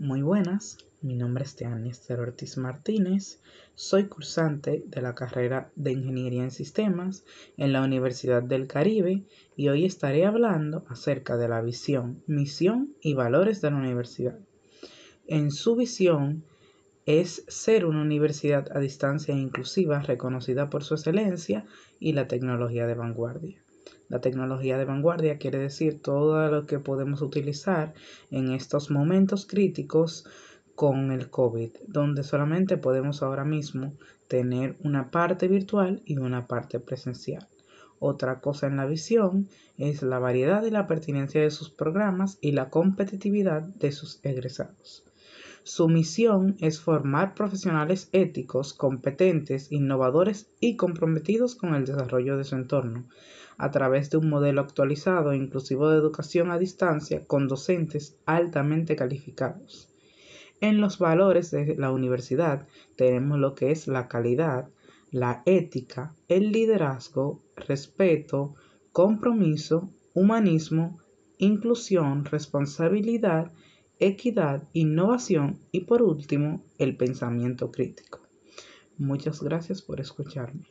Muy buenas, mi nombre es Teanister Ortiz Martínez, soy cursante de la carrera de Ingeniería en Sistemas en la Universidad del Caribe y hoy estaré hablando acerca de la visión, misión y valores de la universidad. En su visión es ser una universidad a distancia inclusiva reconocida por su excelencia y la tecnología de vanguardia. La tecnología de vanguardia quiere decir todo lo que podemos utilizar en estos momentos críticos con el COVID, donde solamente podemos ahora mismo tener una parte virtual y una parte presencial. Otra cosa en la visión es la variedad y la pertinencia de sus programas y la competitividad de sus egresados. Su misión es formar profesionales éticos, competentes, innovadores y comprometidos con el desarrollo de su entorno, a través de un modelo actualizado e inclusivo de educación a distancia con docentes altamente calificados. En los valores de la universidad tenemos lo que es la calidad, la ética, el liderazgo, respeto, compromiso, humanismo, inclusión, responsabilidad equidad, innovación y por último, el pensamiento crítico. Muchas gracias por escucharme.